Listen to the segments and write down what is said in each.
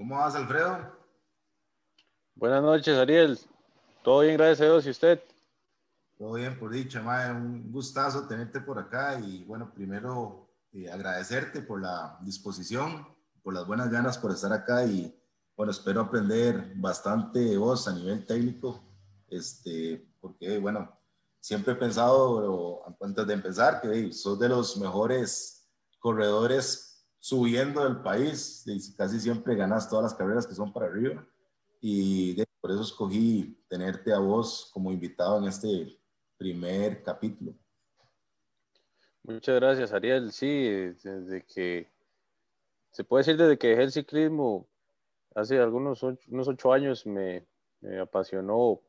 ¿Cómo vas, Alfredo? Buenas noches, Ariel. Todo bien, gracias a Dios. ¿Y usted? Todo bien, por dicha, madre. Un gustazo tenerte por acá y bueno, primero eh, agradecerte por la disposición, por las buenas ganas por estar acá y bueno, espero aprender bastante de vos a nivel técnico, este, porque bueno, siempre he pensado antes de empezar que sos de los mejores corredores subiendo del país, casi siempre ganas todas las carreras que son para arriba y por eso escogí tenerte a vos como invitado en este primer capítulo. Muchas gracias, Ariel. Sí, desde que, se puede decir desde que dejé el ciclismo, hace algunos ocho, unos ocho años me, apasionó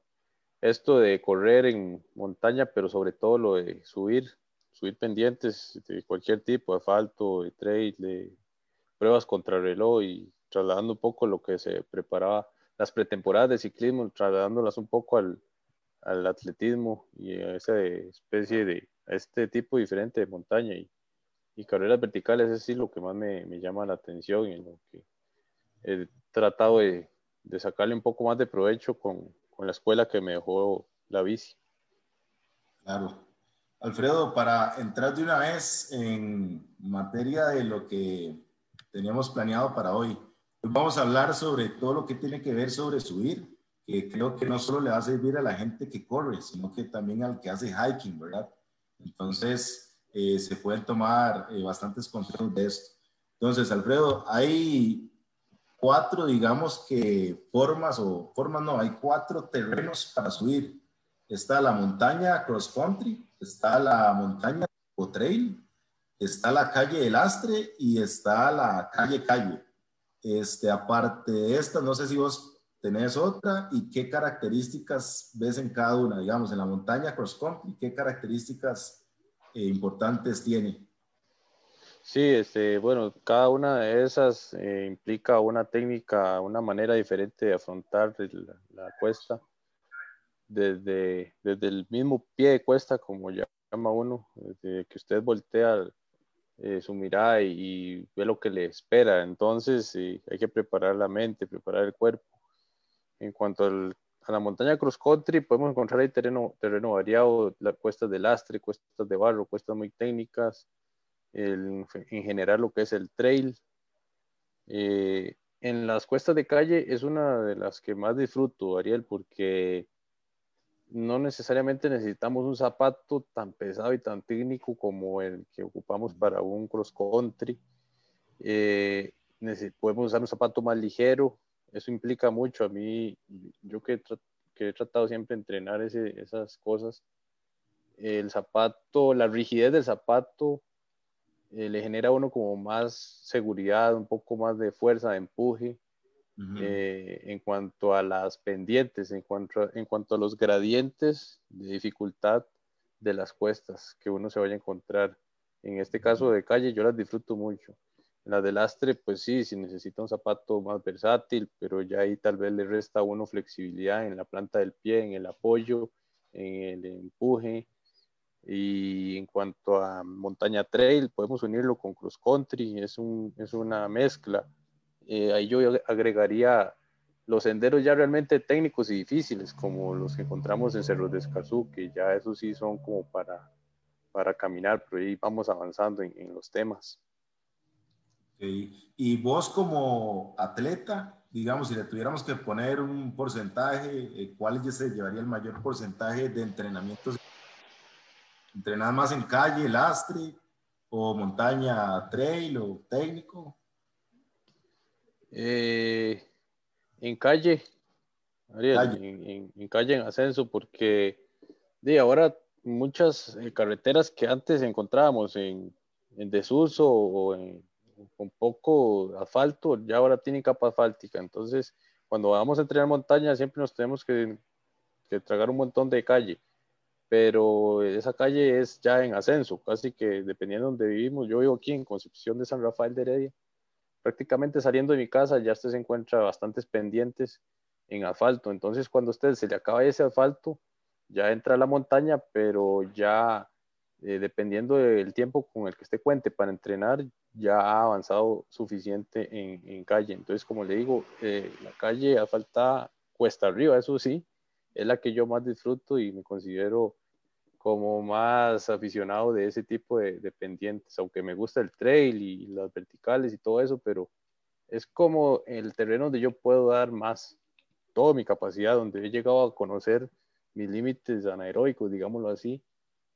esto de correr en montaña, pero sobre todo lo de subir, subir pendientes de cualquier tipo, asfalto, de trail, de pruebas contra reloj y trasladando un poco lo que se preparaba las pretemporadas de ciclismo, trasladándolas un poco al, al atletismo y a esa especie de, a este tipo diferente de montaña y, y carreras verticales, es sí lo que más me, me, llama la atención y en lo que he tratado de, de sacarle un poco más de provecho con, con, la escuela que me dejó la bici. Claro. Alfredo, para entrar de una vez en materia de lo que teníamos planeado para hoy, vamos a hablar sobre todo lo que tiene que ver sobre subir, que creo que no solo le va a servir a la gente que corre, sino que también al que hace hiking, ¿verdad? Entonces, eh, se pueden tomar eh, bastantes consejos de esto. Entonces, Alfredo, hay cuatro, digamos que formas o formas no, hay cuatro terrenos para subir. Está la montaña cross country, está la montaña o trail, está la calle del Astre y está la calle calle. Este, aparte de esta, no sé si vos tenés otra y qué características ves en cada una, digamos, en la montaña cross country, qué características eh, importantes tiene. Sí, este, bueno, cada una de esas eh, implica una técnica, una manera diferente de afrontar la, cuesta. Desde, desde el mismo pie de cuesta, como llama uno, que usted voltea eh, su mirada y, ve lo que le espera. Entonces hay que preparar la mente, preparar el cuerpo. En cuanto a la montaña cross country, podemos encontrar ahí terreno, terreno variado, la, cuestas de lastre, cuestas de barro, cuestas muy técnicas, en general lo que es el trail. Eh, en las cuestas de calle es una de las que más disfruto, Ariel, porque no necesariamente necesitamos un zapato tan pesado y tan técnico como el que ocupamos para un cross country. Eh, podemos usar un zapato más ligero. Eso implica mucho. A mí, yo que, he tratado siempre de entrenar esas cosas, el zapato, la rigidez del zapato eh, le genera a uno como más seguridad, un poco más de fuerza, de empuje. Eh, en cuanto a las pendientes, en cuanto, en cuanto a los gradientes de dificultad de las cuestas que uno se vaya a encontrar. En este caso de calle yo las disfruto mucho. En la de lastre, pues sí, si necesita un zapato más versátil, pero ya ahí tal vez le resta a uno flexibilidad en la planta del pie, en el apoyo, en el empuje. Y en cuanto a montaña trail, podemos unirlo con cross country, es, un, es una mezcla eh, ahí yo agregaría los senderos ya realmente técnicos y difíciles, como los que encontramos en Cerros de Escazú, que ya esos sí son como para, para caminar, pero ahí vamos avanzando en, los temas. Y vos como atleta, digamos, si le tuviéramos que poner un porcentaje, eh, ¿cuál se llevaría el mayor porcentaje de entrenamientos? ¿Entrenar más en calle, lastre, o montaña, trail, o técnico? Eh, en calle, En, calle en ascenso, porque de ahora muchas eh, carreteras que antes encontrábamos en, desuso o con poco asfalto, ya ahora tienen capa asfáltica. Entonces, cuando vamos a entrenar montaña, siempre nos tenemos que, que tragar un montón de calle. Pero esa calle es ya en ascenso, casi que dependiendo de donde vivimos. Yo vivo aquí en Concepción de San Rafael de Heredia prácticamente saliendo de mi casa ya usted se encuentra bastantes pendientes en asfalto. Entonces, cuando usted se le acaba ese asfalto, ya entra a la montaña, pero ya eh, dependiendo del tiempo con el que usted cuente para entrenar, ya ha avanzado suficiente en, calle. Entonces, como le digo, eh, la calle a falta cuesta arriba, eso sí, es la que yo más disfruto y me considero como más aficionado de ese tipo de, pendientes, aunque me gusta el trail y las verticales y todo eso, pero es como el terreno donde yo puedo dar más, toda mi capacidad, donde he llegado a conocer mis límites anaeróbicos, digámoslo así,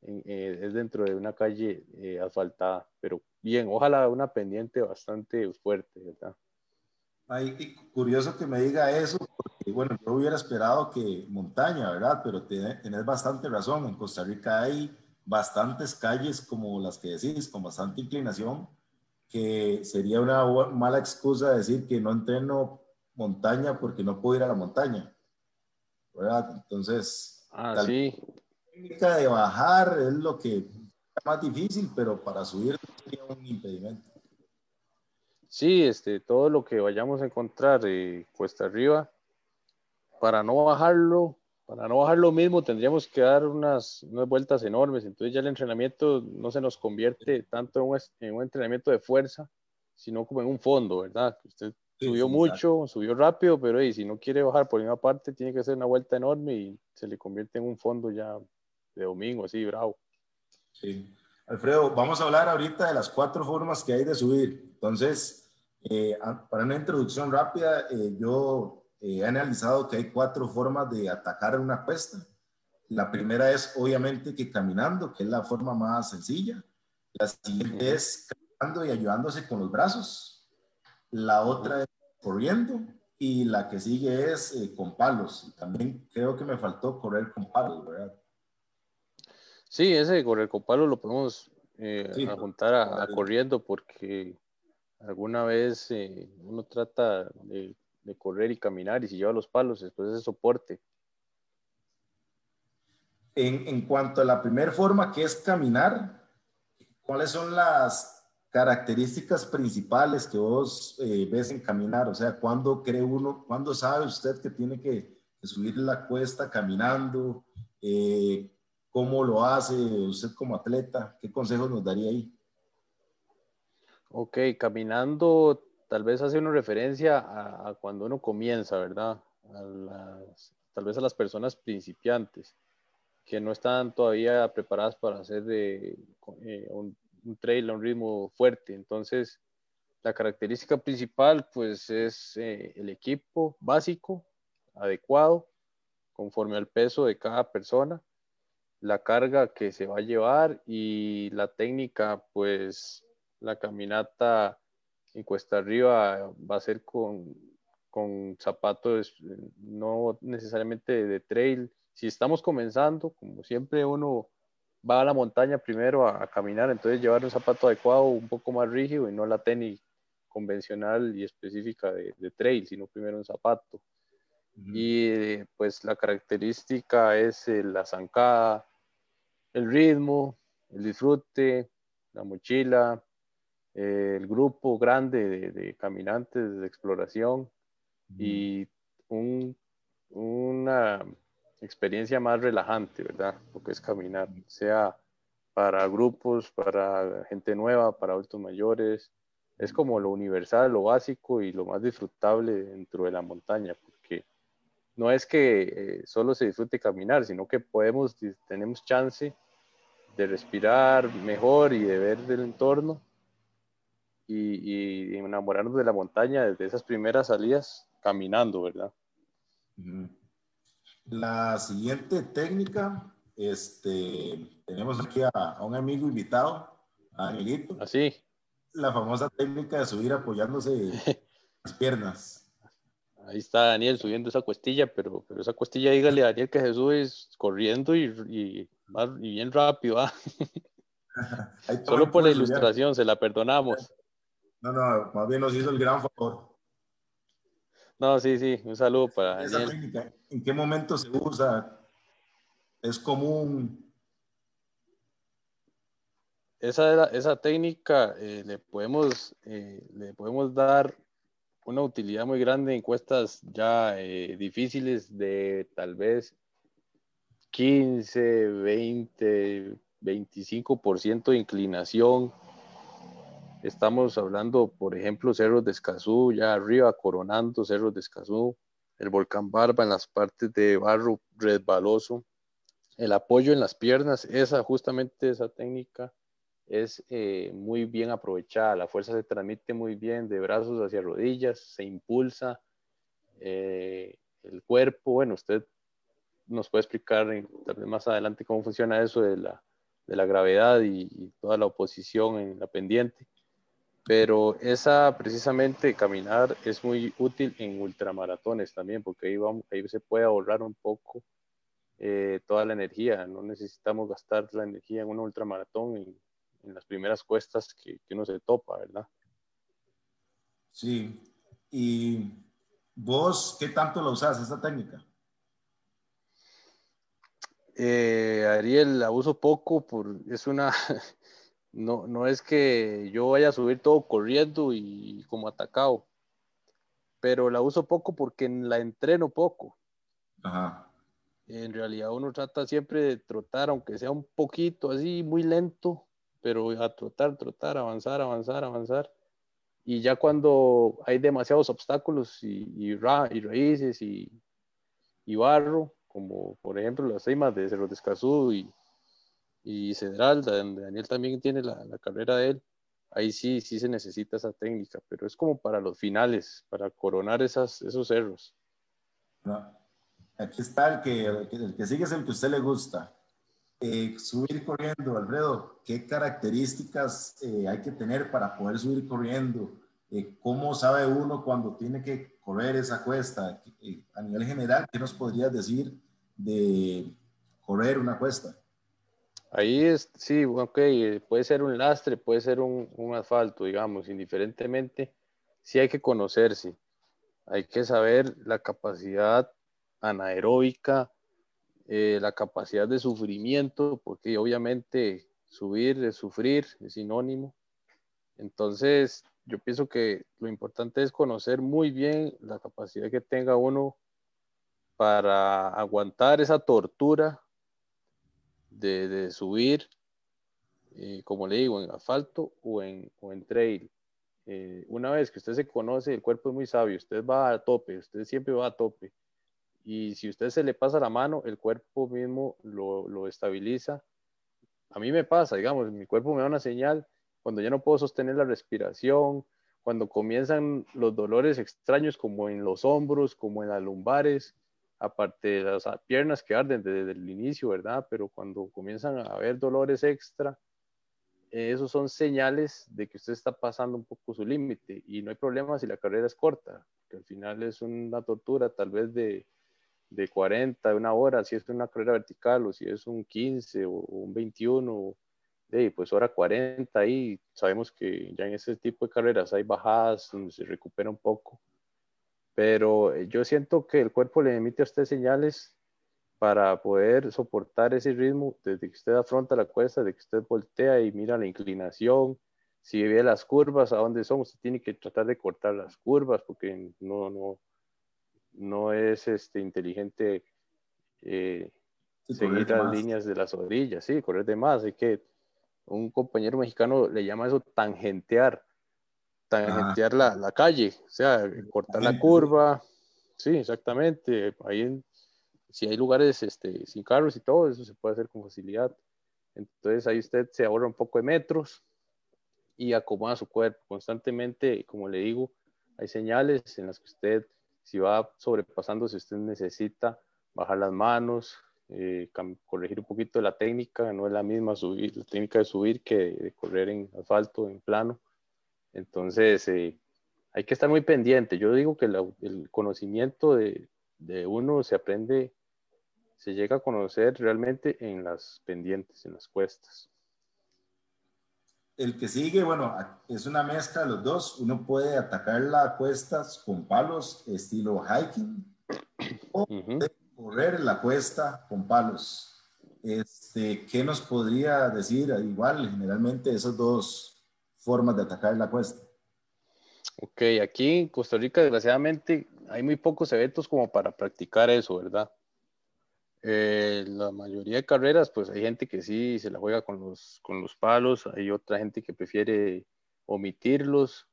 eh, es dentro de una calle eh, asfaltada, pero bien, ojalá una pendiente bastante fuerte, ¿verdad? Ay, curioso que me diga eso, bueno, yo hubiera esperado que montaña, ¿verdad? Pero tenés bastante razón, en Costa Rica hay bastantes calles como las que decís, con bastante inclinación, que sería una mala excusa decir que no entreno montaña porque no puedo ir a la montaña, ¿verdad? Entonces, ah, sí técnica de bajar es lo que es más difícil, pero para subir sería un impedimento. Sí, este, todo lo que vayamos a encontrar eh, cuesta arriba, para no bajarlo, para no bajar lo mismo, tendríamos que dar unas, unas, vueltas enormes. Entonces ya el entrenamiento no se nos convierte tanto en un, en un entrenamiento de fuerza, sino como en un fondo, ¿verdad? Usted subió mucho, subió rápido, pero si no quiere bajar por una parte, tiene que hacer una vuelta enorme y se le convierte en un fondo ya de domingo, así, bravo. Sí. Alfredo, vamos a hablar ahorita de las cuatro formas que hay de subir. Entonces, eh, para una introducción rápida, eh, yo eh, he analizado que hay cuatro formas de atacar una cuesta. La primera es obviamente que caminando, que es la forma más sencilla. La siguiente es caminando y ayudándose con los brazos. La otra es corriendo y la que sigue es con palos. También creo que me faltó correr con palos, ¿verdad? Sí, ese de correr con palo lo podemos eh, juntar a, corriendo porque alguna vez eh, uno trata de, correr y caminar y si lleva los palos, después ese soporte. En, en cuanto a la primera forma, que es caminar, ¿cuáles son las características principales que vos eh, ves en caminar? O sea, ¿cuándo cree uno, cuándo sabe usted que tiene que, subir la cuesta caminando? Eh, ¿Cómo lo hace usted como atleta? ¿Qué consejos nos daría ahí? Ok, caminando tal vez hace una referencia a, cuando uno comienza, ¿verdad? tal vez a las personas principiantes que no están todavía preparadas para hacer eh, un, trail a un ritmo fuerte. Entonces, la característica principal pues es eh, el equipo básico, adecuado, conforme al peso de cada persona la carga que se va a llevar y la técnica, pues la caminata en cuesta arriba va a ser con, con zapatos no necesariamente de trail. Si estamos comenzando, como siempre uno va a la montaña primero a, caminar, entonces llevar un zapato adecuado, un poco más rígido y no la tenis convencional y específica de, trail, sino primero un zapato. Y pues la característica es la zancada, el ritmo, el disfrute, la mochila, eh, el grupo grande de, caminantes de exploración y una experiencia más relajante, ¿verdad? Lo que es caminar, sea para grupos, para gente nueva, para adultos mayores. Es como lo universal, lo básico y lo más disfrutable dentro de la montaña, porque no es que eh, solo se disfrute caminar, sino que podemos, tenemos chance de respirar mejor y de ver del entorno y, enamorarnos de la montaña desde esas primeras salidas caminando, ¿verdad? La siguiente técnica, este, tenemos aquí a, un amigo invitado, a. Así. La famosa técnica de subir apoyándose las piernas. Ahí está Daniel subiendo esa cuestilla, pero, pero esa cuestilla, dígale a Daniel que se sube corriendo y, y bien rápido, ¿ah? Solo por la ilustración, se la perdonamos. No, no, más bien nos hizo el gran favor. No, sí, sí, un saludo para Esa técnica, ¿en qué momento se usa? ¿Es común? Esa, esa técnica eh, le, podemos, eh, le podemos dar una utilidad muy grande en cuestas ya eh, difíciles de tal vez 15, 20, 25% de inclinación. Estamos hablando, por ejemplo, cerros de Escazú, ya arriba, coronando cerros de Escazú, el volcán Barba en las partes de barro resbaloso, el apoyo en las piernas, esa justamente esa técnica es eh, muy bien aprovechada, la fuerza se transmite muy bien de brazos hacia rodillas, se impulsa eh, el cuerpo, bueno, usted nos puede explicar tal vez más adelante cómo funciona eso de la, de la gravedad y, toda la oposición en la pendiente. Pero esa precisamente caminar es muy útil en ultramaratones también, porque ahí, vamos, ahí se puede ahorrar un poco eh, toda la energía. No necesitamos gastar la energía en un ultramaratón en, en las primeras cuestas que, que uno se topa, ¿verdad? Sí. ¿Y vos qué tanto lo usas esa técnica? Eh, Ariel, la uso poco, por, es una, no, no es que yo vaya a subir todo corriendo y como atacado, pero la uso poco porque la entreno poco. Ajá. En realidad uno trata siempre de trotar, aunque sea un poquito así, muy lento, pero a trotar, trotar, avanzar, avanzar, avanzar. Y ya cuando hay demasiados obstáculos y, y, ra, y raíces y, y barro, como por ejemplo las cimas de Cerro de Escazú y, y Cedralda, donde Daniel también tiene la, la, carrera de él, ahí sí, sí se necesita esa técnica, pero es como para los finales, para coronar esas, esos cerros. Aquí está el que, el que sigue es el que a usted le gusta. Eh, subir corriendo, Alfredo, ¿qué características eh, hay que tener para poder subir corriendo? Eh, ¿Cómo sabe uno cuando tiene que correr esa cuesta? a nivel general, ¿qué nos podrías decir de correr una cuesta. Ahí es, sí, ok, puede ser un lastre, puede ser un, asfalto, digamos, indiferentemente, sí hay que conocerse, hay que saber la capacidad anaeróbica, eh, la capacidad de sufrimiento, porque obviamente subir es sufrir, es sinónimo. Entonces, yo pienso que lo importante es conocer muy bien la capacidad que tenga uno para aguantar esa tortura de, subir, eh, como le digo, en asfalto o en, o en trail. Eh, una vez que usted se conoce, el cuerpo es muy sabio, usted va a tope, usted siempre va a tope. Y si usted se le pasa la mano, el cuerpo mismo lo, lo estabiliza. A mí me pasa, digamos, mi cuerpo me da una señal cuando ya no puedo sostener la respiración, cuando comienzan los dolores extraños como en los hombros, como en las lumbares, aparte de las piernas que arden desde el inicio, ¿verdad? Pero cuando comienzan a haber dolores extra, esos son señales de que usted está pasando un poco su límite y no hay problema si la carrera es corta, que al final es una tortura tal vez de, de 40, de una hora, si es una carrera vertical o si es un 15 o, un 21, de, pues hora 40 y sabemos que ya en ese tipo de carreras hay bajadas donde se recupera un poco pero eh, yo siento que el cuerpo le emite a usted señales para poder soportar ese ritmo desde que usted afronta la cuesta, desde que usted voltea y mira la inclinación, si ve las curvas, a dónde son, usted tiene que tratar de cortar las curvas porque no, no, no es este, inteligente eh, seguir las líneas de las orillas, sí, correr de más, hay que un compañero mexicano le llama eso tangentear, tangentear la, la, calle, o sea, cortar la curva. Sí, exactamente. Ahí, si hay lugares este, sin carros y todo, eso se puede hacer con facilidad. Entonces ahí usted se ahorra un poco de metros y acomoda su cuerpo constantemente. Como le digo, hay señales en las que usted, si va sobrepasando, si usted necesita bajar las manos, eh, corregir un poquito la técnica, no es la misma subir, la técnica de subir que de correr en asfalto, en plano. Entonces, eh, hay que estar muy pendiente. Yo digo que el conocimiento de, de, uno se aprende, se llega a conocer realmente en las pendientes, en las cuestas. El que sigue, bueno, es una mezcla de los dos. Uno puede atacar las cuestas con palos estilo hiking o correr la cuesta con palos. Este, ¿Qué nos podría decir? Igual, generalmente esos dos formas de atacar la cuesta. Ok, aquí en Costa Rica, desgraciadamente, hay muy pocos eventos como para practicar eso, ¿verdad? Eh, la mayoría de carreras, pues hay gente que sí se la juega con los, con los palos, hay otra gente que prefiere omitirlos.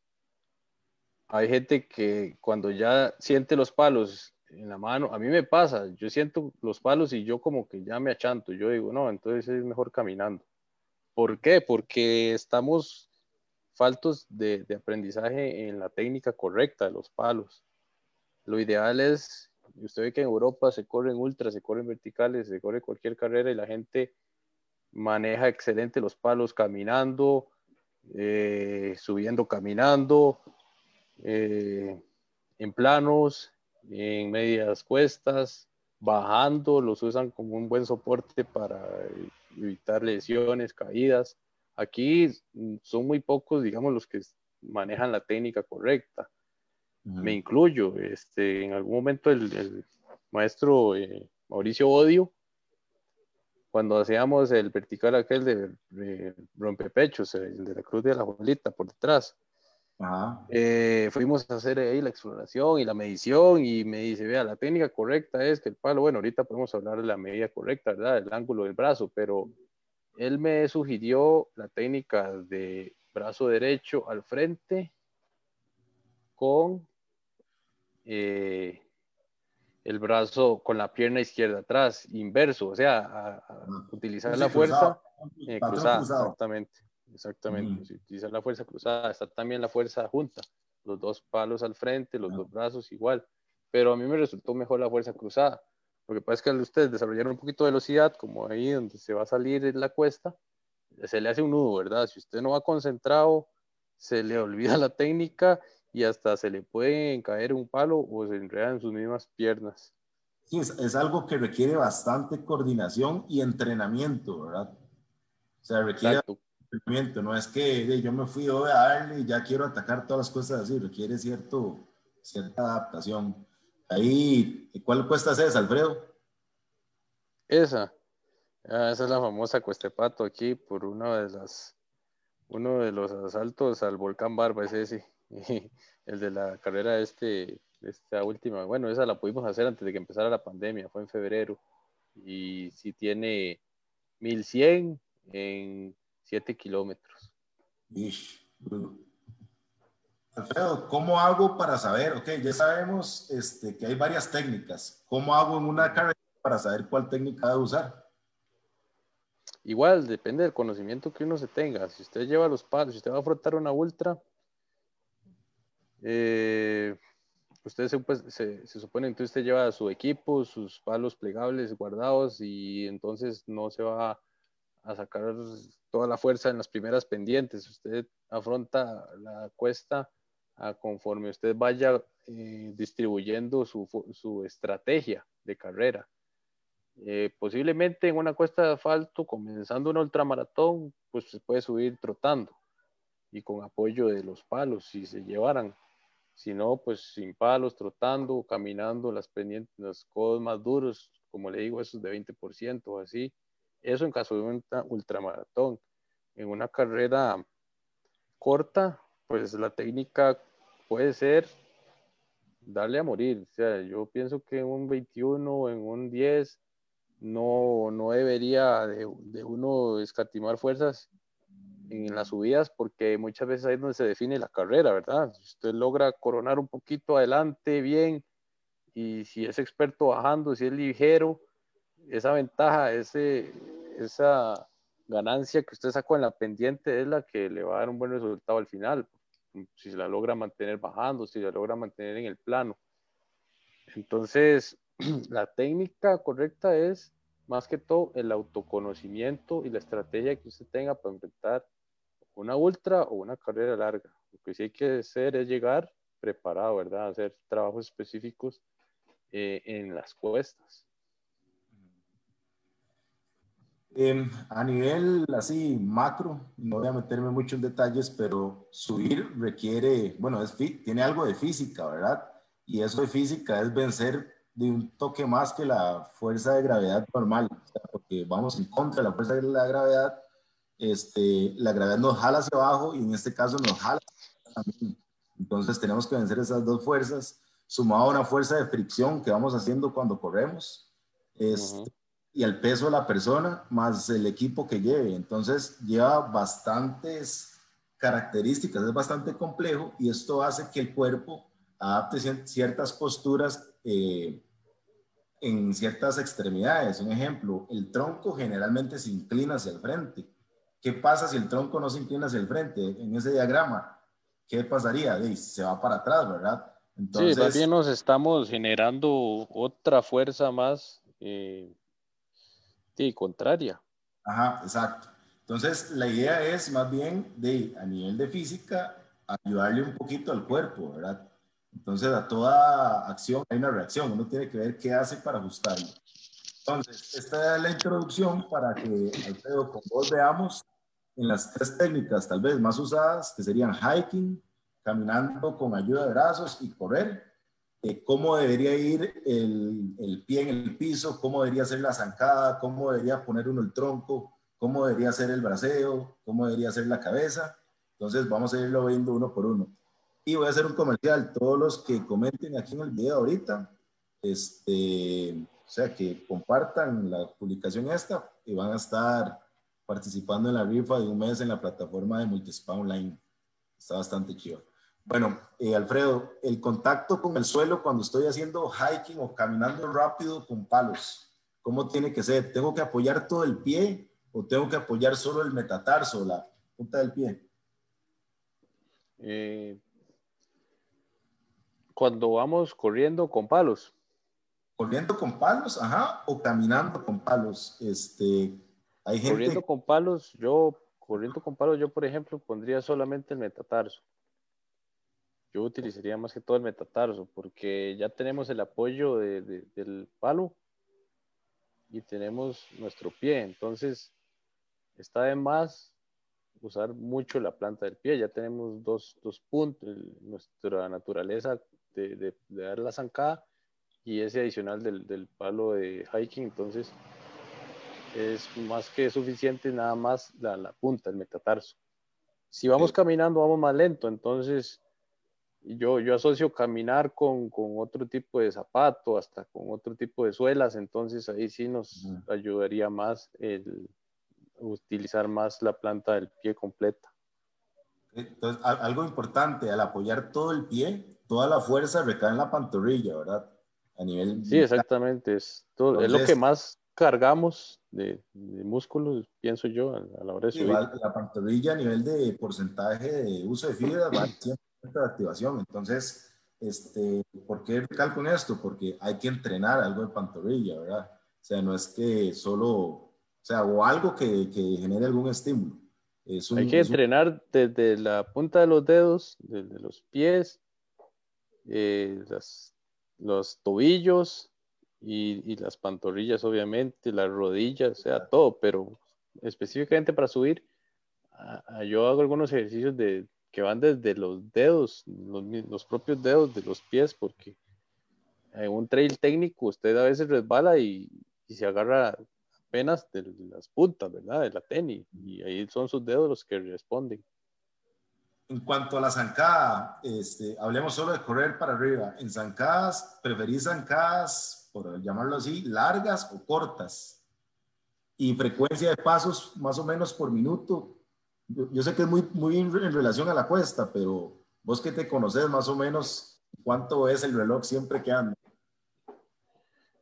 Hay gente que cuando ya siente los palos en la mano, a mí me pasa, yo siento los palos y yo como que ya me achanto, yo digo, no, entonces es mejor caminando. ¿Por qué? Porque estamos faltos de, aprendizaje en la técnica correcta de los palos. Lo ideal es, usted ve que en Europa se corren ultras, se corren verticales, se corre cualquier carrera y la gente maneja excelente los palos caminando, eh, subiendo caminando, eh, en planos, en medias cuestas, bajando, los usan como un buen soporte para evitar lesiones, caídas. Aquí son muy pocos, digamos, los que manejan la técnica correcta. Me incluyo. Este, en algún momento el, maestro eh, Mauricio Odio cuando hacíamos el vertical aquel de, rompepechos, el de la cruz de la bolita por detrás. Eh, fuimos a hacer ahí la exploración y la medición y me dice, vea, la técnica correcta es que el palo, bueno, ahorita podemos hablar de la medida correcta, ¿verdad? El ángulo del brazo, pero él me sugirió la técnica de brazo derecho al frente con eh, el brazo con la pierna izquierda atrás, inverso, o sea, utilizar la fuerza eh, cruzada, exactamente, exactamente, utilizar la fuerza cruzada, está también la fuerza junta, los dos palos al frente, los dos brazos igual, pero a mí me resultó mejor la fuerza cruzada, porque parece que ustedes desarrollaron un poquito de velocidad, como ahí donde se va a salir la cuesta, se le hace un nudo, ¿verdad? Si usted no va concentrado, se le olvida la técnica y hasta se le puede caer un palo o se enreda en sus mismas piernas. Sí, es, algo que requiere bastante coordinación y entrenamiento, ¿verdad? O sea, requiere entrenamiento, no es que yo me fui hoy a darle y ya quiero atacar todas las cosas así, requiere cierto, cierta adaptación. Ahí, ¿cuál cuesta es, Alfredo? Esa, ah, esa es la famosa Cuestepato aquí por uno de las uno de los asaltos al volcán Barba, es ese. el de la carrera este, esta última, bueno, esa la pudimos hacer antes de que empezara la pandemia, fue en febrero, y sí tiene 1100 en 7 kilómetros. Alfredo, ¿cómo hago para saber? Ok, ya sabemos este, que hay varias técnicas. ¿Cómo hago en una carrera para saber cuál técnica debo usar? Igual, depende del conocimiento que uno se tenga. Si usted lleva los palos, si usted va a afrontar una ultra, eh, usted se, se, supone que usted lleva su equipo, sus palos plegables guardados y entonces no se va a sacar toda la fuerza en las primeras pendientes. Usted afronta la cuesta a conforme usted vaya eh, distribuyendo su, su, estrategia de carrera. Eh, posiblemente en una cuesta de asfalto, comenzando una ultramaratón, pues se puede subir trotando y con apoyo de los palos si se llevaran si no, pues sin palos, trotando, caminando, las pendientes, los codos más duros, como le digo, esos de 20% o así. Eso en caso de un ultramaratón. En una carrera corta, pues la técnica puede ser darle a morir. O sea, yo pienso que en un 21 o en un 10 no, no debería de, de uno escatimar fuerzas en las subidas porque muchas veces ahí es donde se define la carrera, ¿verdad? Si usted logra coronar un poquito adelante bien y si es experto bajando, si es ligero, esa ventaja, ese, esa ganancia que usted sacó en la pendiente es la que le va a dar un buen resultado al final. Si se la logra mantener bajando, si la logra mantener en el plano. Entonces, la técnica correcta es más que todo el autoconocimiento y la estrategia que usted tenga para enfrentar una ultra o una carrera larga. Lo que sí hay que hacer es llegar preparado, ¿verdad? Hacer trabajos específicos eh, en las cuestas. Em, a nivel así macro, no voy a meterme mucho en detalles, pero subir requiere, bueno, es tiene algo de física, ¿verdad? Y eso de física es vencer de un toque más que la fuerza de gravedad normal, porque vamos en contra de la fuerza de la gravedad este, la gravedad nos jala hacia abajo y en este caso nos jala también. Entonces tenemos que vencer esas dos fuerzas, sumado a una fuerza de fricción que vamos haciendo cuando corremos, este, y el peso de la persona más el equipo que lleve. Entonces lleva bastantes características, es bastante complejo y esto hace que el cuerpo adapte ciertas posturas eh, en ciertas extremidades. Un ejemplo, el tronco generalmente se inclina hacia el frente. ¿Qué pasa si el tronco no se inclina hacia el frente? En ese diagrama, ¿qué pasaría? Se va para atrás, ¿verdad? Entonces, sí, también nos estamos generando otra fuerza más eh, contraria. Ajá, exacto. Entonces, la idea es más bien de, a nivel de física, ayudarle un poquito al cuerpo, ¿verdad? Entonces, a toda acción hay una reacción, uno tiene que ver qué hace para ajustarlo. Entonces, esta es la introducción para que, Alfredo, con vos veamos en las tres técnicas tal vez más usadas, que serían hiking, caminando con ayuda de brazos y correr, eh, cómo debería ir el, el, pie en el piso, cómo debería ser la zancada, cómo debería poner uno el tronco, cómo debería ser el braceo, cómo debería ser la cabeza. Entonces vamos a irlo viendo uno por uno. Y voy a hacer un comercial. Todos los que comenten aquí en el video ahorita, este, o sea, que compartan la publicación esta y van a estar participando en la rifa de un mes en la plataforma de Multispa Online. Está bastante chido. Bueno, eh, Alfredo, el contacto con el suelo cuando estoy haciendo hiking o caminando rápido con palos, ¿cómo tiene que ser? ¿Tengo que apoyar todo el pie o tengo que apoyar solo el metatarso, la punta del pie? Eh, cuando vamos corriendo con palos. Corriendo con palos, ajá, o caminando con palos. Este, hay gente... Corriendo con palos, yo, corriendo con palos, yo por ejemplo pondría solamente el metatarso yo utilizaría más que todo el metatarso porque ya tenemos el apoyo del palo y tenemos nuestro pie. Entonces, está de más usar mucho la planta del pie. Ya tenemos dos, puntos, nuestra naturaleza de, dar la zancada y ese adicional del, palo de hiking. Entonces, es más que suficiente nada más la, punta, el metatarso. Si vamos caminando, vamos más lento. Entonces, yo, yo asocio caminar con, con, otro tipo de zapato, hasta con otro tipo de suelas, entonces ahí sí nos ayudaría más el utilizar más la planta del pie completa. Entonces, algo importante, al apoyar todo el pie, toda la fuerza recae en la pantorrilla, ¿verdad? A nivel... Sí, exactamente, es, todo, es lo que más cargamos de, de, músculos, pienso yo, a, la hora de subir. la pantorrilla a nivel de porcentaje de uso de fibra va de activación. Entonces, este, ¿por qué recalco en esto? Porque hay que entrenar algo de pantorrilla, ¿verdad? O sea, no es que solo, o sea, o algo que, que genere algún estímulo. hay que entrenar desde la punta de los dedos, desde los pies, eh, las, los tobillos y, y, las pantorrillas, obviamente, las rodillas, o sea, todo, pero específicamente para subir, yo hago algunos ejercicios de, que van desde los dedos, los, propios dedos de los pies, porque en un trail técnico usted a veces resbala y, se agarra apenas de las puntas, ¿verdad? De la tenis, y ahí son sus dedos los que responden. En cuanto a la zancada, este, hablemos solo de correr para arriba. En zancadas, ¿preferís zancadas, por llamarlo así, largas o cortas? Y frecuencia de pasos más o menos por minuto, yo, sé que es muy, muy en relación a la cuesta, pero vos que te conoces más o menos, ¿cuánto es el reloj siempre que anda?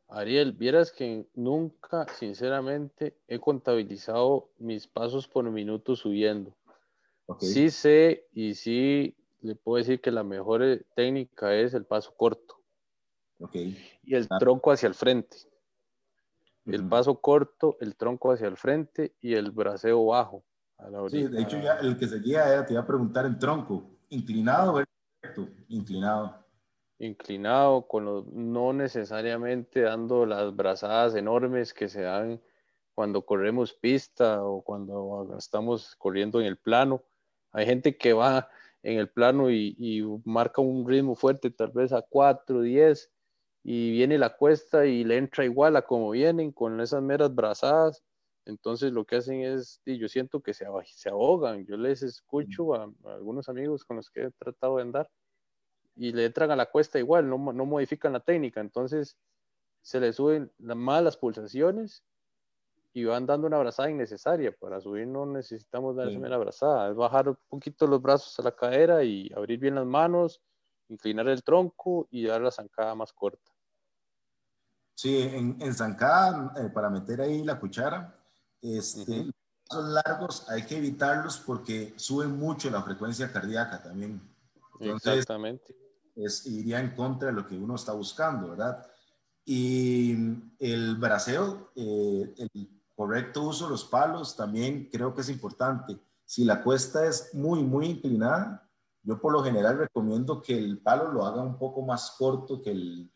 Ariel, vieras que nunca, sinceramente, he contabilizado mis pasos por minuto subiendo. Sí sé y sí le puedo decir que la mejor eh, técnica es el paso corto. Y el tronco hacia el frente. El paso corto, el tronco hacia el frente y el braceo bajo. Sí, de hecho ya el que seguía te iba a preguntar en tronco, inclinado o inclinado. Inclinado, con no necesariamente dando las brazadas enormes que se dan cuando corremos pista o cuando estamos corriendo en el plano. Hay gente que va en el plano y, y marca un ritmo fuerte, tal vez a 4, 10, y viene la cuesta y le entra igual a como vienen, con esas meras brazadas entonces lo que hacen es, y yo siento que se, se ahogan. Yo les escucho a, algunos amigos con los que he tratado de andar y le entran a la cuesta igual, no, no modifican la técnica. Entonces se les suben las pulsaciones y van dando una abrazada innecesaria. Para subir no necesitamos dar una abrazada, es bajar un poquito los brazos a la cadera y abrir bien las manos, inclinar el tronco y dar la zancada más corta. Sí, en, en zancada, eh, para meter ahí la cuchara, este, los largos hay que evitarlos porque suben mucho la frecuencia cardíaca también. Exactamente. Es, iría en contra de lo que uno está buscando, ¿verdad? Y el braceo, eh, el correcto uso de los palos también creo que es importante. Si la cuesta es muy, muy inclinada, yo por lo general recomiendo que el palo lo haga un poco más corto que, el,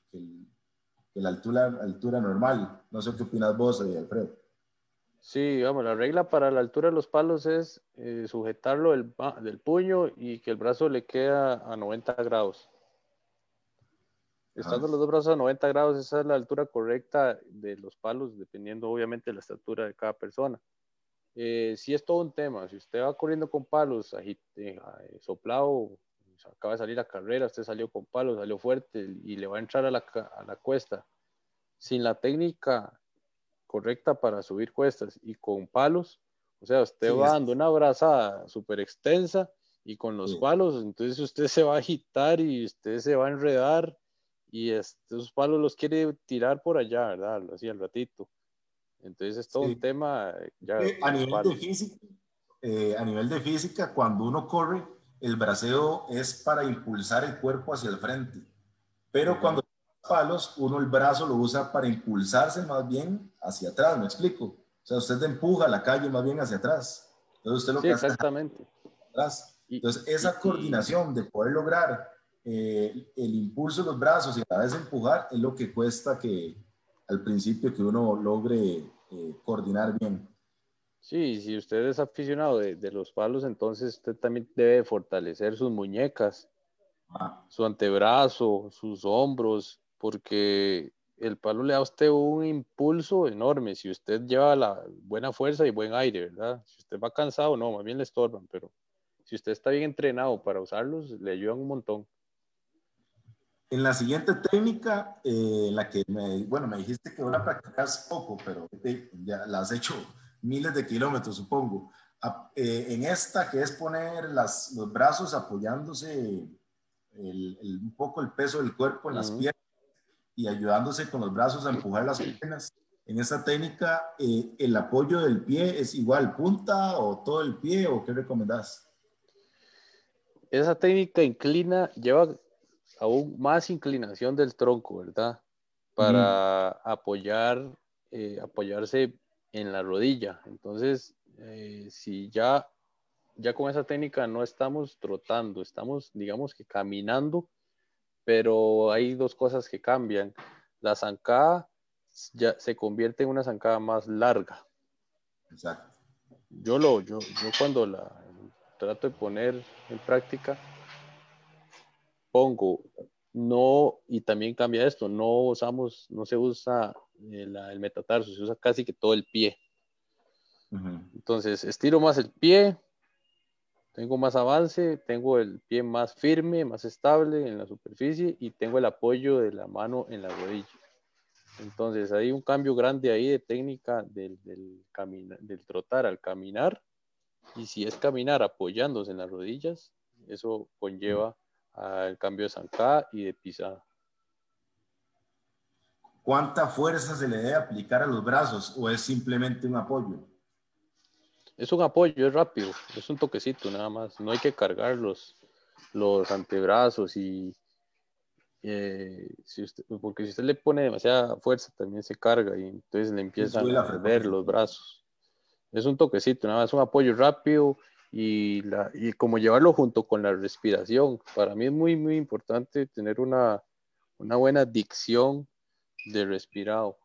la altura, altura normal. No sé qué opinas vos, Alfredo. Sí, vamos, la regla para la altura de los palos es eh, sujetarlo del, del, puño y que el brazo le queda a 90 grados. Estando los dos brazos a 90 grados, esa es la altura correcta de los palos, dependiendo obviamente de la estatura de cada persona. Eh, si es todo un tema, si usted va corriendo con palos, agite, eh, soplado, acaba de salir a carrera, usted salió con palos, salió fuerte y le va a entrar a la, a la cuesta, sin la técnica correcta para subir cuestas y con palos, o sea, usted va dando una brazada súper extensa y con los palos, entonces usted se va a agitar y usted se va a enredar y estos palos los quiere tirar por allá, ¿verdad? Así al ratito. Entonces es todo un tema. Ya, a, nivel de física, eh, a nivel de física, cuando uno corre, el braceo es para impulsar el cuerpo hacia el frente. Pero cuando palos, uno el brazo lo usa para impulsarse más bien hacia atrás, ¿me explico? O sea, usted empuja la calle más bien hacia atrás. Entonces usted lo que exactamente. atrás. Entonces esa coordinación de poder lograr eh, el impulso de los brazos y a la vez empujar es lo que cuesta que al principio que uno logre eh, coordinar bien. Sí, si usted es aficionado de, de, los palos, entonces usted también debe fortalecer sus muñecas, ah. su antebrazo, sus hombros, porque el palo le da a usted un impulso enorme. Si usted lleva la buena fuerza y buen aire, ¿verdad? Si usted va cansado, no, más bien le estorban, pero si usted está bien entrenado para usarlos, le ayudan un montón. En la siguiente técnica, eh, la que me, bueno, me dijiste que ahora practicas poco, pero ya la has hecho miles de kilómetros, supongo. Eh, en esta, que es poner las, los brazos apoyándose el, un poco el peso del cuerpo en las piernas y ayudándose con los brazos a empujar las piernas. En esta técnica, eh, ¿el apoyo del pie es igual punta o todo el pie o qué recomendás? Esa técnica inclina, lleva aún más inclinación del tronco, ¿verdad? Para apoyar, eh, apoyarse en la rodilla. Entonces, eh, si ya, ya con esa técnica no estamos trotando, estamos, digamos que caminando, pero hay dos cosas que cambian. La zancada ya se convierte en una zancada más larga. Exacto. Yo lo, yo, yo cuando la trato de poner en práctica, pongo, no, y también cambia esto, no usamos, no se usa el, el metatarso, se usa casi que todo el pie. Entonces, estiro más el pie, tengo más avance, tengo el pie más firme, más estable en la superficie y tengo el apoyo de la mano en la rodilla. Entonces, hay un cambio grande ahí de técnica del, del, del trotar al caminar. Y si es caminar apoyándose en las rodillas, eso conlleva al cambio de zancada y de pisada. ¿Cuánta fuerza se le debe aplicar a los brazos o es simplemente un apoyo? Es un apoyo, es rápido, es un toquecito nada más. No hay que cargar los, los antebrazos y eh, si usted, porque si usted le pone demasiada fuerza también se carga y entonces le empiezan a perder los brazos. Es un toquecito, nada más un apoyo rápido y, la, y como llevarlo junto con la respiración. Para mí es muy, muy importante tener una, una buena dicción de respirado.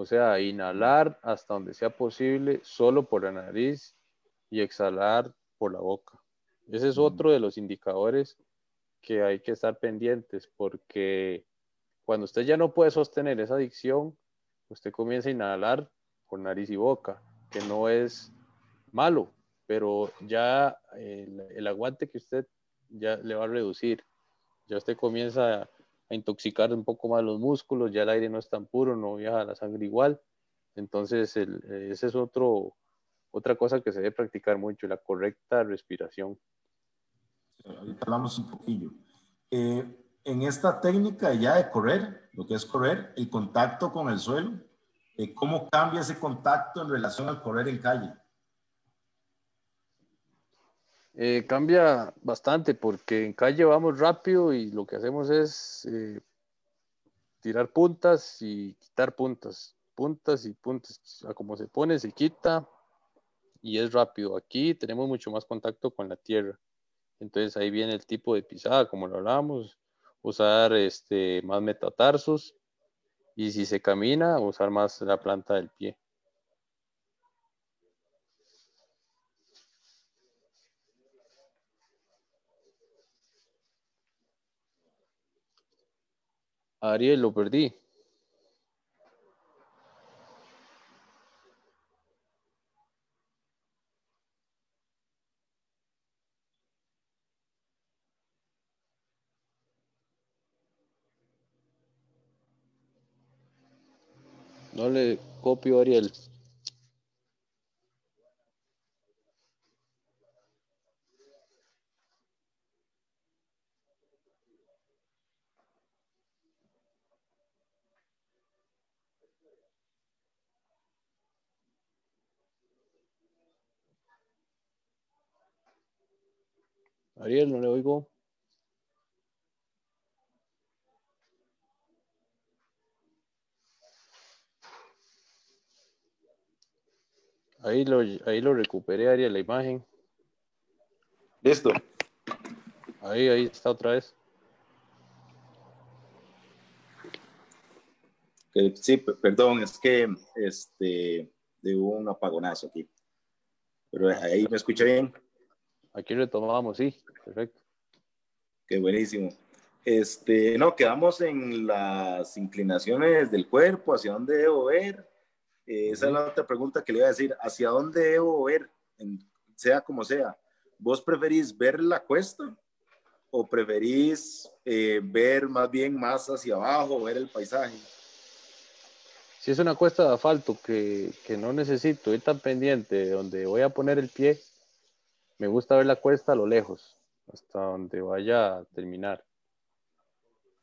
O sea, inhalar hasta donde sea posible solo por la nariz y exhalar por la boca. Ese es otro de los indicadores que hay que estar pendientes porque cuando usted ya no puede sostener esa dicción, usted comienza a inhalar por nariz y boca, que no es malo, pero ya el, aguante que usted ya le va a reducir. Ya usted comienza a, intoxicar un poco más los músculos, ya el aire no es tan puro, no viaja la sangre igual. Entonces, ese es otro, otra cosa que se debe practicar mucho, la correcta respiración. Ahorita hablamos un poquillo. Eh, en esta técnica ya de correr, lo que es correr, el contacto con el suelo, eh, ¿cómo cambia ese contacto en relación al correr en calle? Eh, cambia bastante porque en calle vamos rápido y lo que hacemos es tirar puntas y quitar puntas, puntas y puntas. A como se pone, se quita y es rápido. Aquí tenemos mucho más contacto con la tierra. Entonces ahí viene el tipo de pisada, como lo hablábamos, usar este, más metatarsos y si se camina, usar más la planta del pie. Ariel, lo perdí. No le copio Ariel. Ariel, no le oigo. Ahí lo, ahí lo recuperé, Ariel, la imagen. Listo. Ahí, ahí está otra vez. Sí, perdón, es que este, hubo un apagonazo aquí. Pero ahí me escucha bien. Aquí retomamos, sí, perfecto. Qué buenísimo. Este, no, quedamos en las inclinaciones del cuerpo, hacia dónde debo ver eh, esa es la otra pregunta que le iba a decir. ¿Hacia dónde debo ver, sea como sea? ¿Vos preferís ver la cuesta o preferís eh, ver más bien más hacia abajo, ver el paisaje? Si es una cuesta de asfalto que, que no necesito ir tan pendiente de donde voy a poner el pie, me gusta ver la cuesta a lo lejos, hasta donde vaya a terminar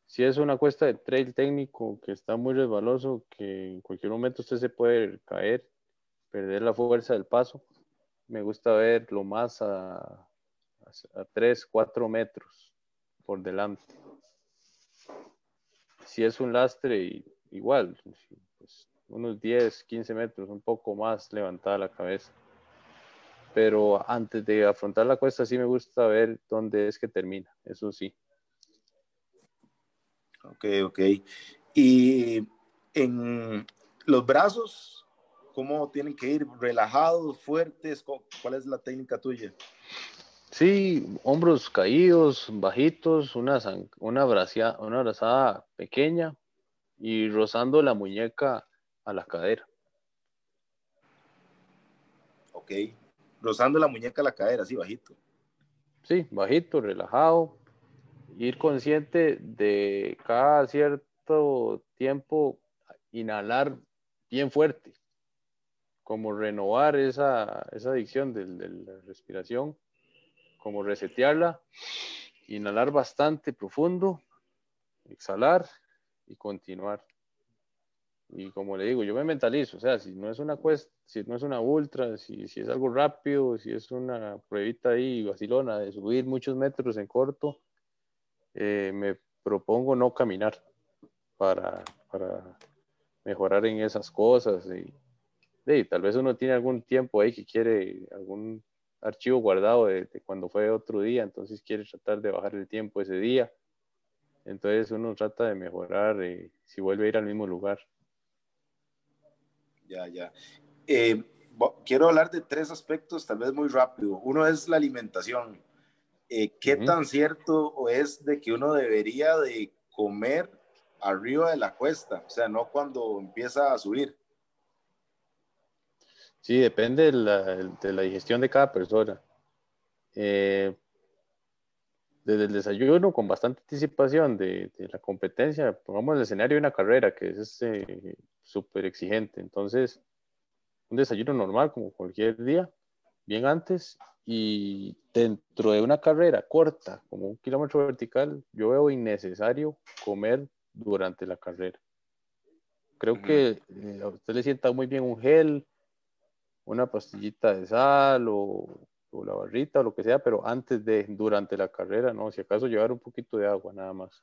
si es una cuesta de trail técnico que está muy resbaloso, que en cualquier momento usted se puede caer, perder la fuerza del paso, me gusta ver lo más a, a, 3, 4 metros por delante. Si es un lastre, igual, pues, unos 10, 15 metros, un poco más levantada la cabeza. Pero antes de afrontar la cuesta, sí me gusta ver dónde es que termina, eso sí. Ok, ok. Y en los brazos, ¿cómo tienen que ir? ¿Relajados, fuertes? ¿Cuál es la técnica tuya? Sí, hombros caídos, bajitos, una, una, una abrazada pequeña y rozando la muñeca a la cadera. Ok, rozando la muñeca a la cadera, así bajito. Sí, bajito, relajado, ir consciente de cada cierto tiempo inhalar bien fuerte, como renovar esa, adicción de, la respiración, como resetearla, inhalar bastante profundo, exhalar y continuar. Y como le digo, yo me mentalizo, o sea, si no es una cuesta, si no es una ultra, si, si es algo rápido, si es una pruebita ahí vacilona de subir muchos metros en corto, eh, me propongo no caminar para, mejorar en esas cosas. Y, tal vez uno tiene algún tiempo ahí que quiere algún archivo guardado de, cuando fue otro día, entonces quiere tratar de bajar el tiempo ese día. Entonces uno trata de mejorar eh, si vuelve a ir al mismo lugar. Ya, ya. Eh, quiero hablar de tres aspectos, tal vez muy rápido. Uno es la alimentación. Eh, ¿qué tan cierto es de que uno debería de comer arriba de la cuesta? O sea, no cuando empieza a subir. Sí, depende de la, digestión de cada persona. Eh, desde el desayuno con bastante anticipación de, la competencia, pongamos el escenario de una carrera que es eh, súper exigente. Entonces, un desayuno normal como cualquier día, bien antes, y dentro de una carrera corta, como un kilómetro vertical, yo veo innecesario comer durante la carrera. Creo que eh, a usted le sienta muy bien un gel, una pastillita de sal o la barrita o lo que sea, pero antes de, durante la carrera, ¿no? Si acaso llevar un poquito de agua nada más.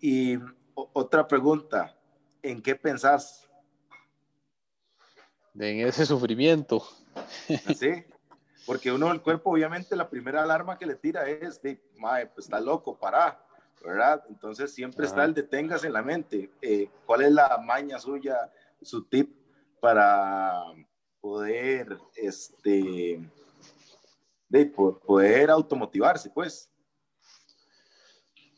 Y otra pregunta, ¿en qué pensás? En ese sufrimiento. Sí, porque uno, el cuerpo, obviamente, la primera alarma que le tira es de, mae, pues está loco, para, ¿verdad? Entonces siempre está el deténgase en la mente. Eh, ¿Cuál es la maña suya, su tip para poder, este, de poder automotivarse, pues.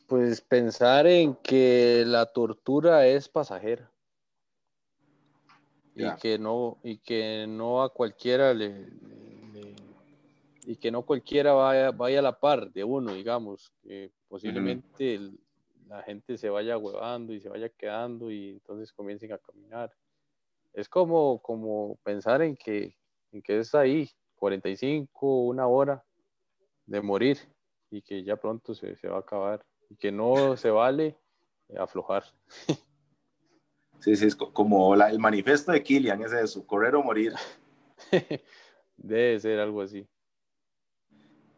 Pues pensar en que la tortura es pasajera. Y que no, y que no a cualquiera le, y que no cualquiera vaya, vaya a la par de uno, digamos, que posiblemente la gente se vaya huevando y se vaya quedando y entonces comiencen a caminar. Es como, como pensar en que, en que es ahí, 45, una hora de morir y que ya pronto se, va a acabar y que no se vale aflojar. Sí, sí, es como el manifiesto de Kilian, es eso, correr o morir. Debe ser algo así.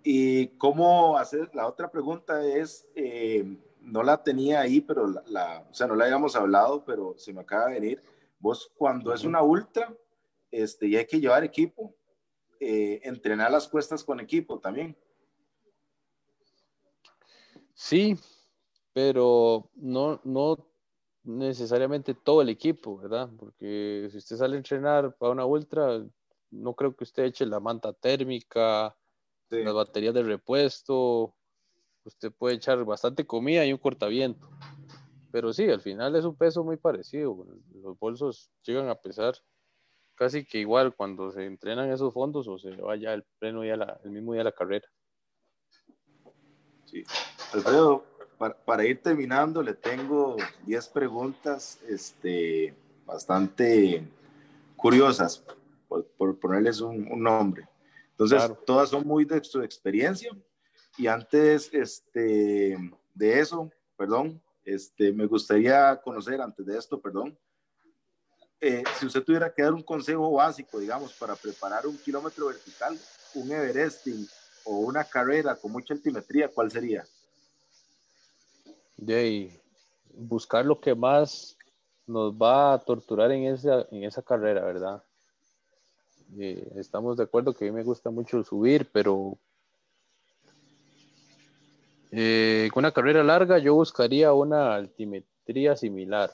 Y cómo hacer, la otra pregunta es, eh, no la tenía ahí, pero la, o sea, no la habíamos hablado, pero se me acaba de venir Vos cuando es una ultra este, y hay que llevar equipo, eh, entrenar las cuestas con equipo también. Sí, pero no, no necesariamente todo el equipo, ¿verdad? Porque si usted sale a entrenar para una ultra, no creo que usted eche la manta térmica, las baterías de repuesto, usted puede echar bastante comida y un cortaviento. Pero sí, al final es un peso muy parecido. Los bolsos llegan a pesar casi que igual cuando se entrenan esos fondos o se vaya el pleno día, el mismo día de la carrera. Sí. Alfredo, para, ir terminando, le tengo 10 preguntas este, bastante curiosas, por, ponerles un, nombre. Entonces, todas son muy de su experiencia. Y antes este, de eso, perdón, este, me gustaría conocer, antes de esto, perdón, eh, si usted tuviera que dar un consejo básico, digamos, para preparar un kilómetro vertical, un Everesting o una carrera con mucha altimetría, ¿cuál sería? De buscar lo que más nos va a torturar en esa, en esa carrera, ¿verdad? Eh, estamos de acuerdo que a mí me gusta mucho subir, pero eh, con una carrera larga yo buscaría una altimetría similar.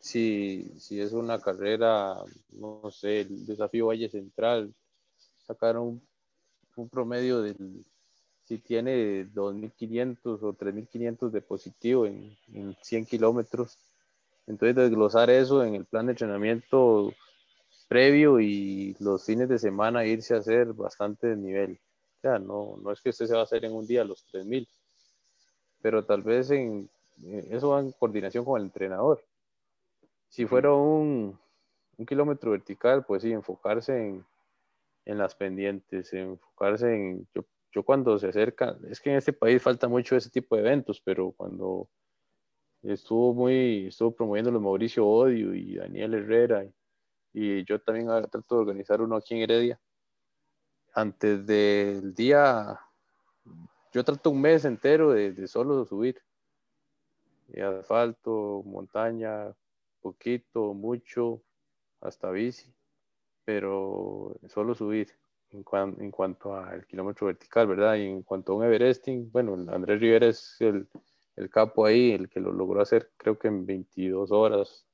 Si, si es una carrera, no sé, el desafío Valle Central, sacar un, un promedio del, si tiene 2.500 o 3.500 de positivo en, en 100 kilómetros, entonces desglosar eso en el plan de entrenamiento previo y los fines de semana irse a hacer bastante nivel. No, no es que usted se va a hacer en un día los 3000, pero tal vez en, eh, eso va en coordinación con el entrenador. Si fuera un, un kilómetro vertical, pues sí, enfocarse en, en las pendientes, enfocarse en, yo, yo, cuando se acerca, es que en este país falta mucho ese tipo de eventos, pero cuando estuvo muy, estuvo promoviendo los Mauricio Odio y Daniel Herrera, y, y yo también trato de organizar uno aquí en Heredia, antes del día, yo trato un mes entero de, solo subir. Y asfalto, montaña, poquito, mucho, hasta bici, pero solo subir en, en cuanto al kilómetro vertical, ¿verdad? Y en cuanto a un Everesting, bueno, Andrés Rivera es el, el capo ahí, el que lo logró hacer creo que en 22 horas,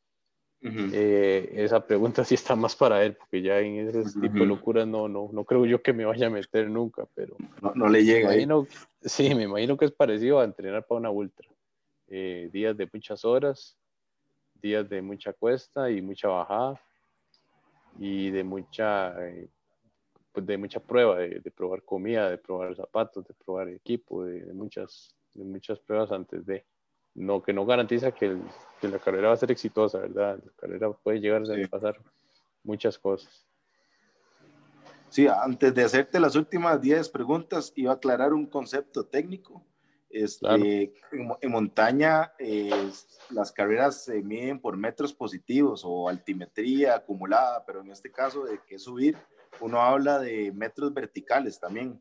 eh, esa pregunta sí está más para él, porque ya en ese tipo de locuras no, no, no creo yo que me vaya a meter nunca, pero... No, le llega. sí, me imagino que es parecido a entrenar para una ultra. Eh, días de muchas horas, días de mucha cuesta y mucha bajada, y de mucha... Eh, de mucha prueba, de, probar comida, de probar zapatos, de probar equipo, de, muchas, de muchas pruebas antes de. No, que no garantiza que, que, la carrera va a ser exitosa, ¿verdad? La carrera puede llegar a pasar muchas cosas. Sí, antes de hacerte las últimas 10 preguntas, iba a aclarar un concepto técnico. Este, en, montaña, las carreras se miden por metros positivos o altimetría acumulada, pero en este caso de que subir, uno habla de metros verticales también.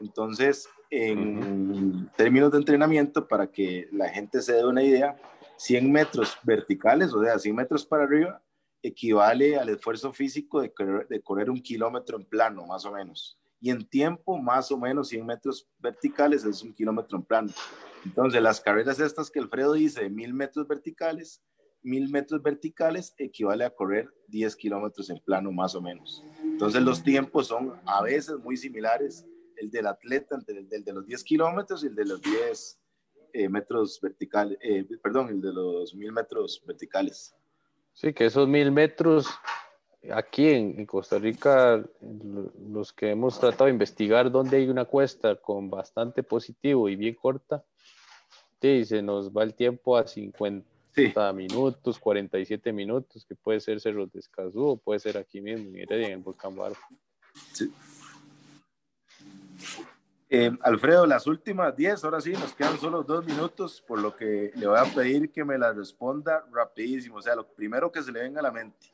Entonces, en términos de entrenamiento, para que la gente se dé una idea, 100 metros verticales, o sea, 100 metros para arriba, equivale al esfuerzo físico de correr, un kilómetro en plano, más o menos. Y en tiempo, más o menos 100 metros verticales es un kilómetro en plano. Entonces, las carreras estas que Alfredo dice, mil metros verticales, mil metros verticales equivale a correr 10 kilómetros en plano, más o menos. Entonces, los tiempos son a veces muy similares, el del atleta el, de los 10 kilómetros y el de los 10 eh, metros verticales, eh, perdón, el de los mil metros verticales. Sí, que esos mil metros, aquí en, Costa Rica, los que hemos tratado de investigar dónde hay una cuesta con bastante positivo y bien corta, sí, se nos va el tiempo a 50 minutos, 47 minutos, que puede ser Cerro de Escazú, puede ser aquí mismo en Heredia, en el Volcán Barco. Sí. Eh, Alfredo, las últimas 10, ahora sí, nos quedan solo dos minutos, por lo que le voy a pedir que me la responda rapidísimo, o sea, lo primero que se le venga a la mente.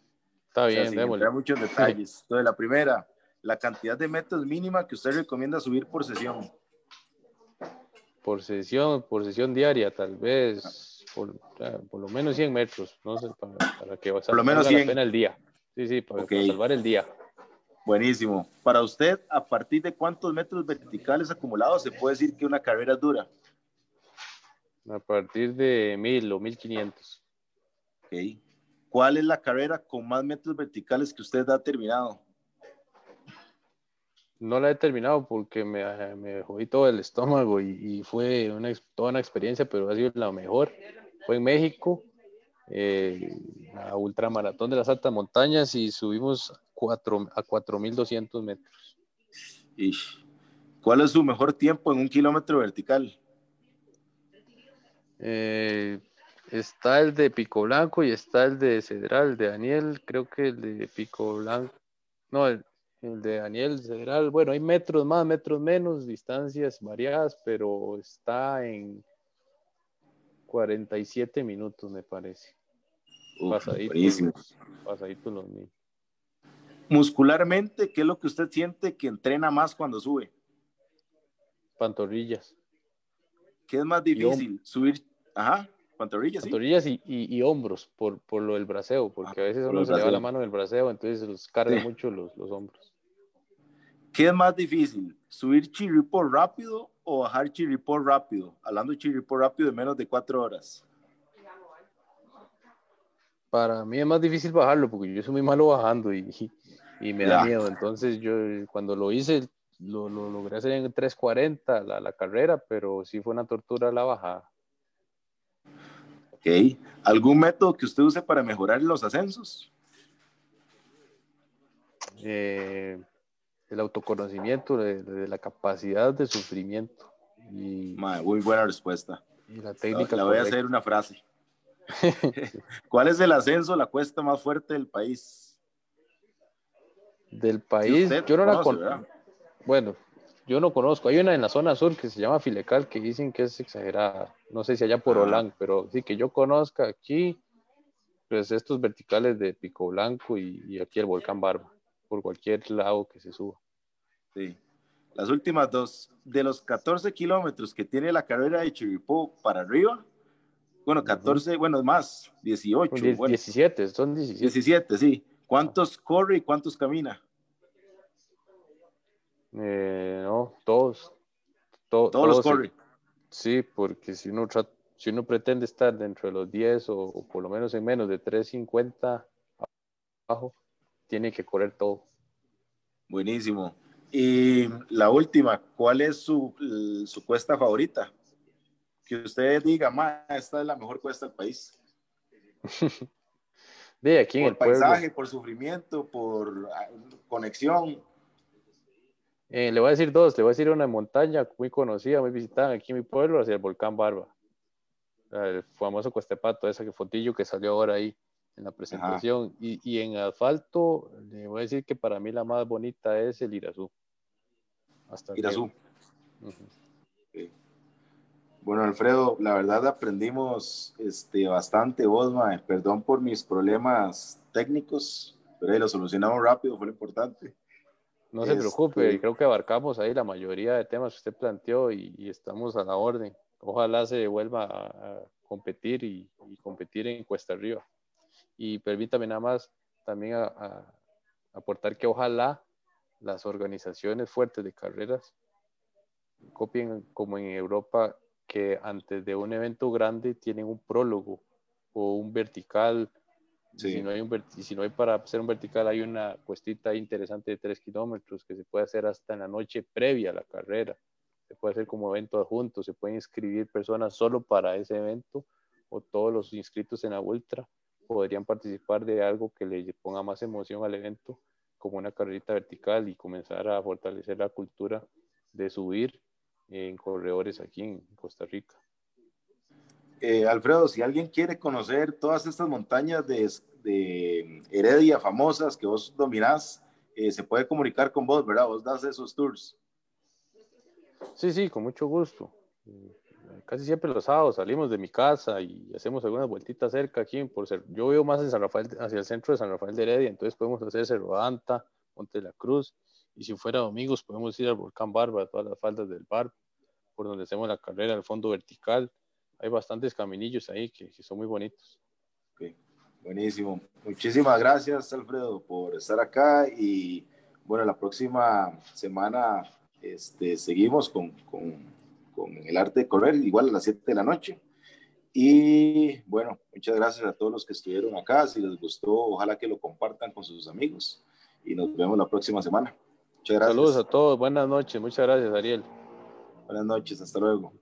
Está bien, o muchos detalles. Entonces, la primera, la cantidad de metros mínima que usted recomienda subir por sesión. Por sesión, por sesión diaria, tal vez, por, por lo menos 100 metros, no sé, para, que por lo menos 100. la pena el día. Sí, sí, para salvar el día. Buenísimo. Para usted, ¿a partir de cuántos metros verticales acumulados se puede decir que una carrera dura? A partir de mil o mil quinientos. Ok. ¿Cuál es la carrera con más metros verticales que usted ha terminado? No la he terminado porque me, me jodí todo el estómago y, fue una, toda una experiencia, pero ha sido la mejor. Fue en México, eh, la ultramaratón de las altas montañas y subimos a 4.200 metros. ¿Cuál es su mejor tiempo en un kilómetro vertical? Eh, está el de Pico Blanco y está el de Cedral, de Daniel, creo que el de Pico Blanco, no, el, de Daniel Cedral, bueno, hay metros más, metros menos, distancias variadas, pero está en 47 minutos, me parece. pasaditos, pasaditos los mil. Muscularmente, ¿qué es lo que usted siente que entrena más cuando sube? Pantorrillas. ¿Qué es más difícil? Subir, ajá, pantorrillas. Pantorrillas y, hombros por, lo del braceo, porque a veces uno se le va la mano en el braceo, entonces los carga mucho los, hombros. ¿Qué es más difícil? ¿Subir chirripo rápido o bajar chirripo rápido? Hablando de chirripo rápido de menos de cuatro horas. Para mí es más difícil bajarlo porque yo soy muy malo bajando y, y me da miedo. Entonces yo cuando lo hice, lo, lo logré hacer en 3.40 la, la, carrera, pero sí fue una tortura la bajada. Ok. ¿Algún método que usted use para mejorar los ascensos? Eh, el autoconocimiento de, la capacidad de sufrimiento. Y, muy buena respuesta. Y la técnica. La, voy a hacer una frase. ¿Cuál es el ascenso, la cuesta más fuerte del país? del país. yo no la conozco. Bueno, yo no conozco. Hay una en la zona sur que se llama Filecal que dicen que es exagerada. No sé si allá por Holán, pero sí que yo conozca aquí, pues estos verticales de Pico Blanco y, aquí el volcán Barba, por cualquier lado que se suba. Sí. Las últimas dos, de los 14 kilómetros que tiene la carrera de Chiripó para arriba, bueno, 14, bueno, más, 18. 17, son 17. 17, sí. ¿Cuántos corre y cuántos camina? Eh, no, todos. todos, los corre. Sí, porque si uno, si uno pretende estar dentro de los 10 o, por lo menos en menos de 350 abajo, tiene que correr todo. Buenísimo. Y la última, ¿cuál es su, su cuesta favorita? Que usted diga, ma, esta es la mejor cuesta del país. De aquí por en el paisaje, por sufrimiento, por ah, conexión. Eh, le voy a decir dos, le voy a decir una montaña muy conocida, muy visitada aquí en mi pueblo, hacia el volcán Barba. El famoso Cuestepato, esa que fotillo que salió ahora ahí en la presentación. Y, y, en asfalto, le voy a decir que para mí la más bonita es el Irazú. Hasta Irazú. Bueno, Alfredo, la verdad aprendimos este, bastante, vos, Perdón por mis problemas técnicos, pero ahí lo solucionamos rápido, fue lo importante. No se preocupe, este, creo que abarcamos ahí la mayoría de temas que usted planteó y, estamos a la orden. Ojalá se vuelva a, competir y, competir en Cuesta Arriba. Y permítame nada más también aportar que ojalá las organizaciones fuertes de carreras copien como en Europa que antes de un evento grande tienen un prólogo o un vertical. Si, no hay un, si no hay para hacer un vertical, hay una cuestita interesante de 3 kilómetros que se puede hacer hasta en la noche previa a la carrera. Se puede hacer como evento adjunto, se pueden inscribir personas solo para ese evento o todos los inscritos en la ultra podrían participar de algo que le ponga más emoción al evento, como una carrerita vertical y comenzar a fortalecer la cultura de subir en corredores aquí en Costa Rica. Eh, Alfredo, si alguien quiere conocer todas estas montañas de, de Heredia famosas que vos dominás, eh, se puede comunicar con vos, ¿verdad? Vos das esos tours. Sí, sí, con mucho gusto. Casi siempre los sábados salimos de mi casa y hacemos algunas vueltitas cerca aquí. Por ser, yo vivo más en San Rafael, hacia el centro de San Rafael de Heredia, entonces podemos hacer Cerro Anta, Monte de la Cruz, y si fuera domingos podemos ir al Volcán Barba, a todas las faldas del Bar, por donde hacemos la carrera al fondo vertical hay bastantes caminillos ahí que, son muy bonitos. Okay. Buenísimo. Muchísimas gracias, Alfredo, por estar acá y bueno, la próxima semana este, seguimos con, con, con el arte de correr, igual a las 7 de la noche. Y bueno, muchas gracias a todos los que estuvieron acá. Si les gustó, ojalá que lo compartan con sus amigos. Y nos vemos la próxima semana. Muchas gracias. Saludos a todos. Buenas noches. Muchas gracias, Ariel. Buenas noches. Hasta luego.